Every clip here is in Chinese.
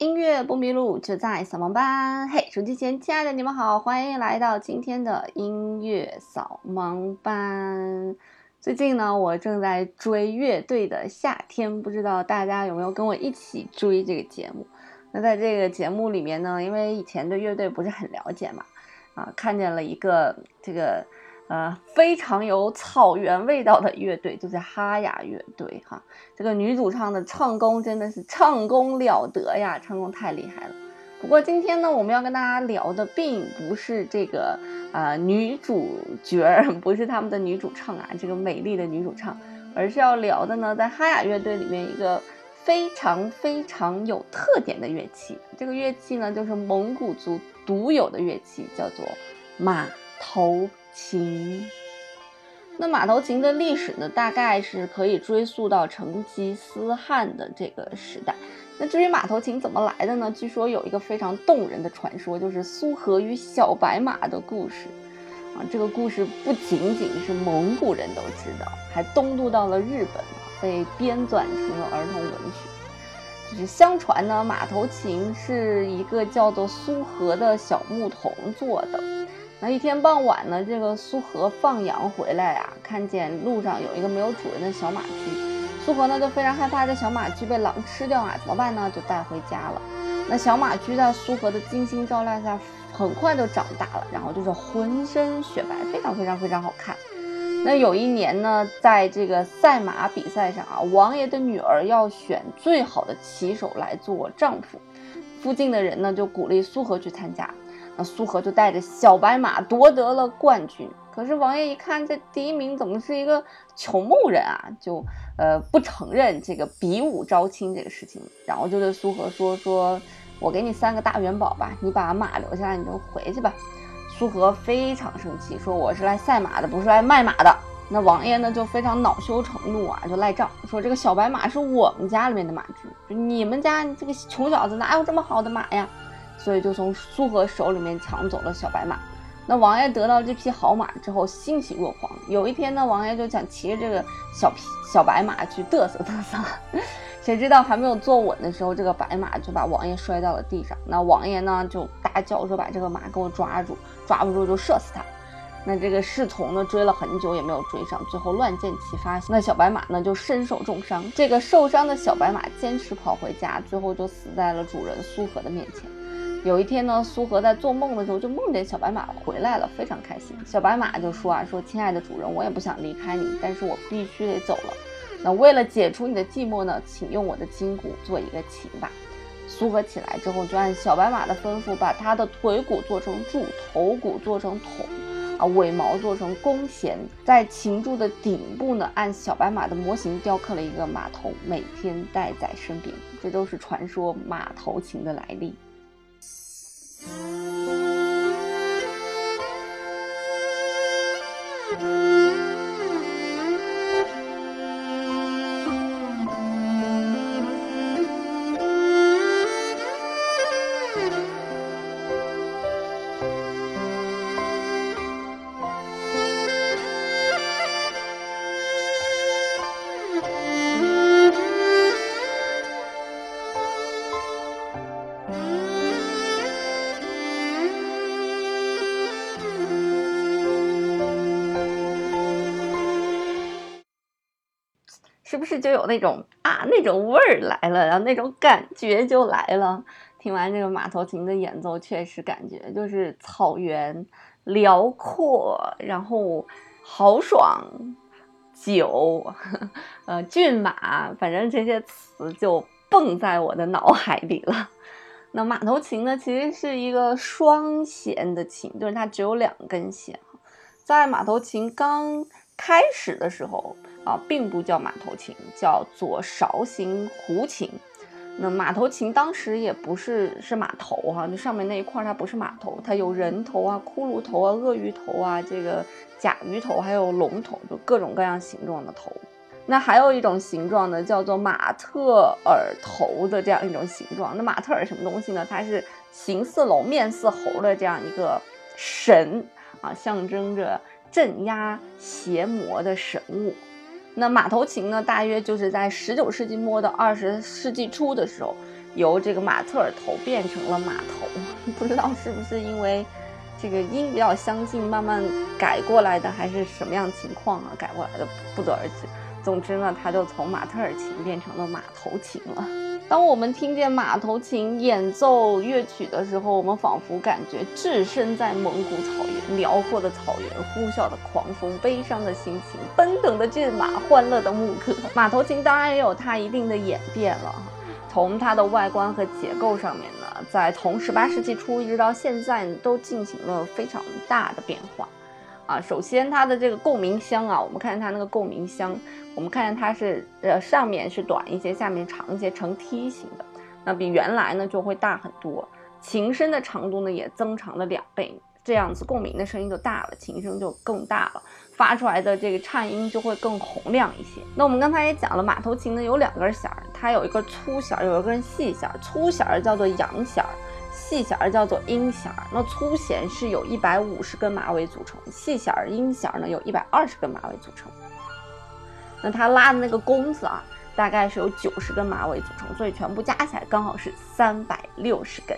音乐不迷路，就在扫盲班。嘿，手机前亲爱的你们好，欢迎来到今天的音乐扫盲班。最近呢，我正在追乐队的夏天，不知道大家有没有跟我一起追这个节目？那在这个节目里面呢，因为以前对乐队不是很了解嘛，啊，看见了一个这个。呃，非常有草原味道的乐队就是哈雅乐队哈。这个女主唱的唱功真的是唱功了得呀，唱功太厉害了。不过今天呢，我们要跟大家聊的并不是这个啊女主角，不是他们的女主唱啊，这个美丽的女主唱，而是要聊的呢，在哈雅乐队里面一个非常非常有特点的乐器。这个乐器呢，就是蒙古族独有的乐器，叫做马头。琴，那马头琴的历史呢，大概是可以追溯到成吉思汗的这个时代。那至于马头琴怎么来的呢？据说有一个非常动人的传说，就是苏和与小白马的故事。啊，这个故事不仅仅是蒙古人都知道，还东渡到了日本，被编纂成了儿童文学。就是相传呢，马头琴是一个叫做苏和的小牧童做的。那一天傍晚呢，这个苏和放羊回来啊，看见路上有一个没有主人的小马驹，苏和呢就非常害怕这小马驹被狼吃掉啊，怎么办呢？就带回家了。那小马驹在苏和的精心照料下，很快就长大了，然后就是浑身雪白，非常非常非常好看。那有一年呢，在这个赛马比赛上啊，王爷的女儿要选最好的骑手来做丈夫，附近的人呢就鼓励苏和去参加。苏和就带着小白马夺得了冠军。可是王爷一看这第一名怎么是一个穷牧人啊，就呃不承认这个比武招亲这个事情，然后就对苏和说：“说我给你三个大元宝吧，你把马留下来，你就回去吧。”苏和非常生气，说：“我是来赛马的，不是来卖马的。”那王爷呢就非常恼羞成怒啊，就赖账说：“这个小白马是我们家里面的马驹，你们家这个穷小子哪有这么好的马呀？”所以就从苏和手里面抢走了小白马。那王爷得到这匹好马之后欣喜若狂。有一天呢，王爷就想骑着这个小皮小白马去嘚瑟嘚瑟，谁知道还没有坐稳的时候，这个白马就把王爷摔到了地上。那王爷呢就大叫说：“把这个马给我抓住，抓不住就射死他。”那这个侍从呢追了很久也没有追上，最后乱箭齐发，那小白马呢就身受重伤。这个受伤的小白马坚持跑回家，最后就死在了主人苏和的面前。有一天呢，苏荷在做梦的时候就梦见小白马回来了，非常开心。小白马就说啊，说亲爱的主人，我也不想离开你，但是我必须得走了。那为了解除你的寂寞呢，请用我的筋骨做一个琴吧。苏和起来之后，就按小白马的吩咐，把他的腿骨做成柱，头骨做成筒，啊，尾毛做成弓弦，在琴柱的顶部呢，按小白马的模型雕刻了一个马头，每天带在身边。这都是传说马头琴的来历。是是就有那种啊那种味儿来了，然后那种感觉就来了？听完这个马头琴的演奏，确实感觉就是草原辽阔，然后豪爽，酒，呃，骏马，反正这些词就蹦在我的脑海里了。那马头琴呢，其实是一个双弦的琴，就是它只有两根弦。在马头琴刚开始的时候。啊，并不叫马头琴，叫左勺形胡琴。那马头琴当时也不是是马头哈，就上面那一块它不是马头，它有人头啊、骷髅头啊、鳄鱼头啊、这个甲鱼头，还有龙头，就各种各样形状的头。那还有一种形状呢，叫做马特尔头的这样一种形状。那马特尔什么东西呢？它是形似龙、面似猴的这样一个神啊，象征着镇压邪魔的神物。那马头琴呢，大约就是在十九世纪末到二十世纪初的时候，由这个马特尔头变成了马头，不知道是不是因为这个音比较相近，慢慢改过来的，还是什么样情况啊？改过来的不得而知。总之呢，他就从马特尔琴变成了马头琴了。当我们听见马头琴演奏乐曲的时候，我们仿佛感觉置身在蒙古草原，辽阔的草原，呼啸的狂风，悲伤的心情，奔腾的骏马，欢乐的牧歌。马头琴当然也有它一定的演变了，从它的外观和结构上面呢，在从十八世纪初一直到现在都进行了非常大的变化。啊，首先它的这个共鸣箱啊，我们看它那个共鸣箱，我们看见它是呃上面是短一些，下面长一些，呈梯形的，那比原来呢就会大很多。琴身的长度呢也增长了两倍，这样子共鸣的声音就大了，琴声就更大了，发出来的这个颤音就会更洪亮一些。那我们刚才也讲了，马头琴呢有两根弦儿，它有一根粗弦儿，有一根细弦儿，粗弦儿叫做阳弦儿。细弦儿叫做音弦儿，那粗弦是有一百五十根马尾组成，细弦儿音弦儿呢有一百二十根马尾组成。那它拉的那个弓子啊，大概是有九十根马尾组成，所以全部加起来刚好是三百六十根，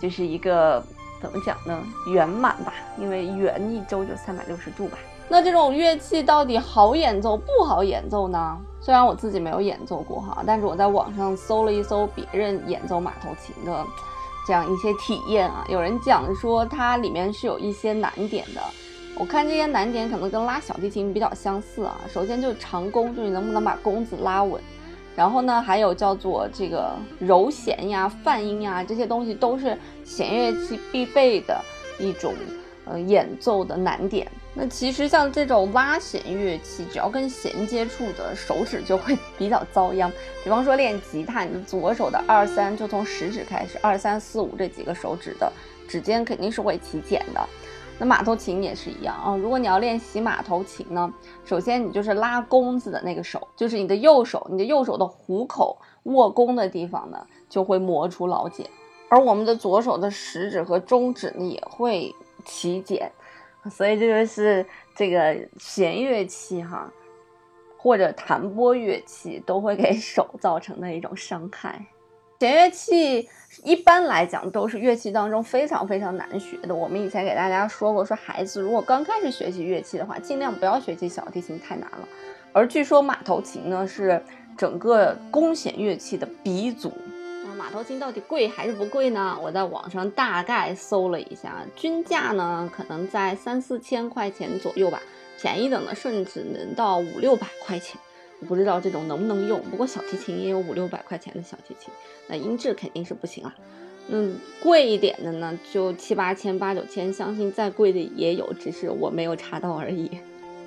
就是一个怎么讲呢？圆满吧，因为圆一周就三百六十度吧。那这种乐器到底好演奏不好演奏呢？虽然我自己没有演奏过哈，但是我在网上搜了一搜别人演奏马头琴的。这样一些体验啊，有人讲说它里面是有一些难点的。我看这些难点可能跟拉小提琴比较相似啊。首先就是长弓，就是你能不能把弓子拉稳。然后呢，还有叫做这个柔弦呀、泛音呀，这些东西都是弦乐器必备的一种呃演奏的难点。那其实像这种拉弦乐器，只要跟弦接触的手指就会比较遭殃。比方说练吉他，你的左手的二三就从食指开始，二三四五这几个手指的指尖肯定是会起茧的。那马头琴也是一样啊。如果你要练习马头琴呢，首先你就是拉弓子的那个手，就是你的右手，你的右手的虎口握弓的地方呢，就会磨出老茧。而我们的左手的食指和中指呢，也会起茧。所以这就是这个弦乐器哈，或者弹拨乐器都会给手造成的一种伤害。弦乐器一般来讲都是乐器当中非常非常难学的。我们以前给大家说过，说孩子如果刚开始学习乐器的话，尽量不要学习小提琴，太难了。而据说马头琴呢是整个弓弦乐器的鼻祖。马头琴到底贵还是不贵呢？我在网上大概搜了一下，均价呢可能在三四千块钱左右吧，便宜的呢甚至能到五六百块钱。我不知道这种能不能用，不过小提琴也有五六百块钱的小提琴，那音质肯定是不行了。嗯，贵一点的呢就七八千、八九千，相信再贵的也有，只是我没有查到而已。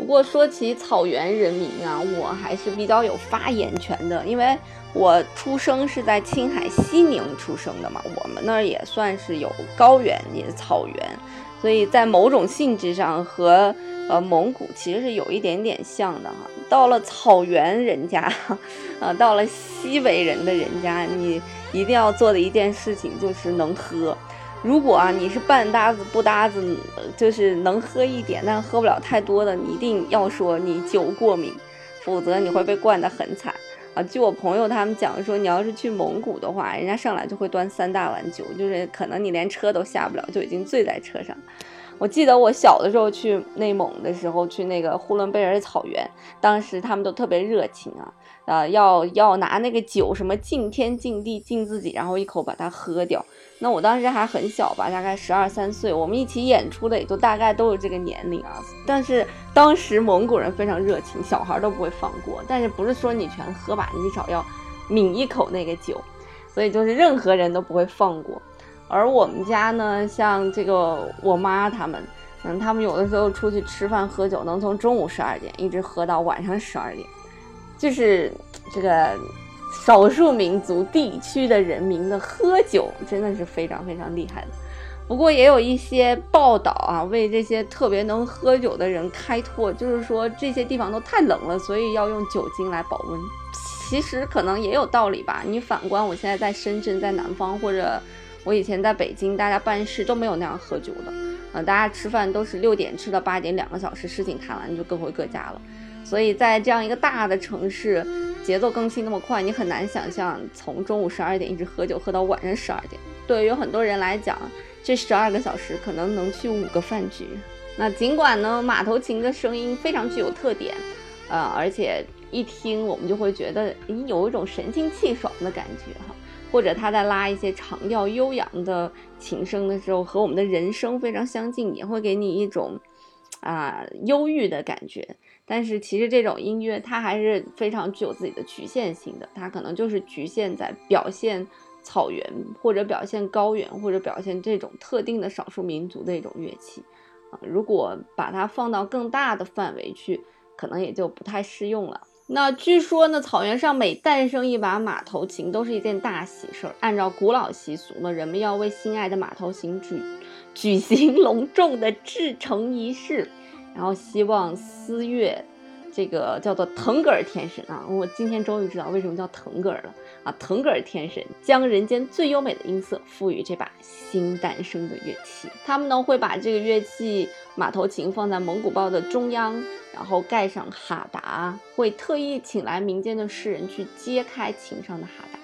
不过说起草原人民啊，我还是比较有发言权的，因为我出生是在青海西宁出生的嘛，我们那儿也算是有高原也草原，所以在某种性质上和呃蒙古其实是有一点点像的哈。到了草原人家，呃，到了西北人的人家，你一定要做的一件事情就是能喝。如果啊你是半搭子不搭子，就是能喝一点，但喝不了太多的，你一定要说你酒过敏，否则你会被灌得很惨啊！据我朋友他们讲说，你要是去蒙古的话，人家上来就会端三大碗酒，就是可能你连车都下不了，就已经醉在车上。我记得我小的时候去内蒙的时候，去那个呼伦贝尔草原，当时他们都特别热情啊，呃，要要拿那个酒什么敬天敬地敬自己，然后一口把它喝掉。那我当时还很小吧，大概十二三岁，我们一起演出的也就大概都有这个年龄啊。但是当时蒙古人非常热情，小孩都不会放过。但是不是说你全喝吧，你至少要抿一口那个酒，所以就是任何人都不会放过。而我们家呢，像这个我妈他们，嗯，他们有的时候出去吃饭喝酒，能从中午十二点一直喝到晚上十二点，就是这个。少数民族地区的人民的喝酒真的是非常非常厉害的，不过也有一些报道啊，为这些特别能喝酒的人开脱，就是说这些地方都太冷了，所以要用酒精来保温。其实可能也有道理吧。你反观我现在在深圳，在南方，或者我以前在北京，大家办事都没有那样喝酒的，呃，大家吃饭都是六点吃到八点，两个小时事情谈完就各回各家了。所以在这样一个大的城市，节奏更新那么快，你很难想象从中午十二点一直喝酒喝到晚上十二点。对于很多人来讲，这十二个小时可能能去五个饭局。那尽管呢，马头琴的声音非常具有特点，呃，而且一听我们就会觉得有一种神清气爽的感觉哈。或者他在拉一些长调悠扬的琴声的时候，和我们的人声非常相近，也会给你一种啊忧郁的感觉。但是其实这种音乐它还是非常具有自己的局限性的，它可能就是局限在表现草原，或者表现高原，或者表现这种特定的少数民族的一种乐器啊。如果把它放到更大的范围去，可能也就不太适用了。那据说呢，草原上每诞生一把马头琴都是一件大喜事儿。按照古老习俗呢，人们要为心爱的马头琴举举行隆重的制成仪式，然后希望思月。这个叫做腾格尔天神啊，我今天终于知道为什么叫腾格尔了啊！腾格尔天神将人间最优美的音色赋予这把新诞生的乐器，他们呢会把这个乐器马头琴放在蒙古包的中央，然后盖上哈达，会特意请来民间的诗人去揭开琴上的哈达。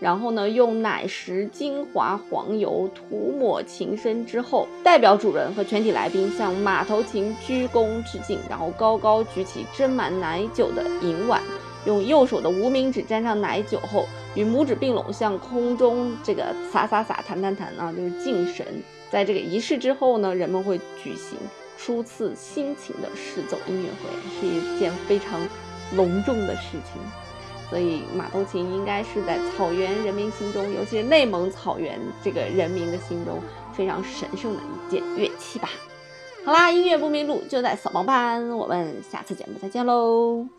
然后呢，用奶石精华黄油涂抹琴身之后，代表主人和全体来宾向马头琴鞠躬致敬，然后高高举起斟满奶酒的银碗，用右手的无名指沾上奶酒后，与拇指并拢向空中这个洒洒洒弹弹弹啊，就是敬神。在这个仪式之后呢，人们会举行初次新琴的试奏音乐会，是一件非常隆重的事情。所以马头琴应该是在草原人民心中，尤其是内蒙草原这个人民的心中非常神圣的一件乐器吧。好啦，音乐不迷路就在扫盲班，我们下次节目再见喽。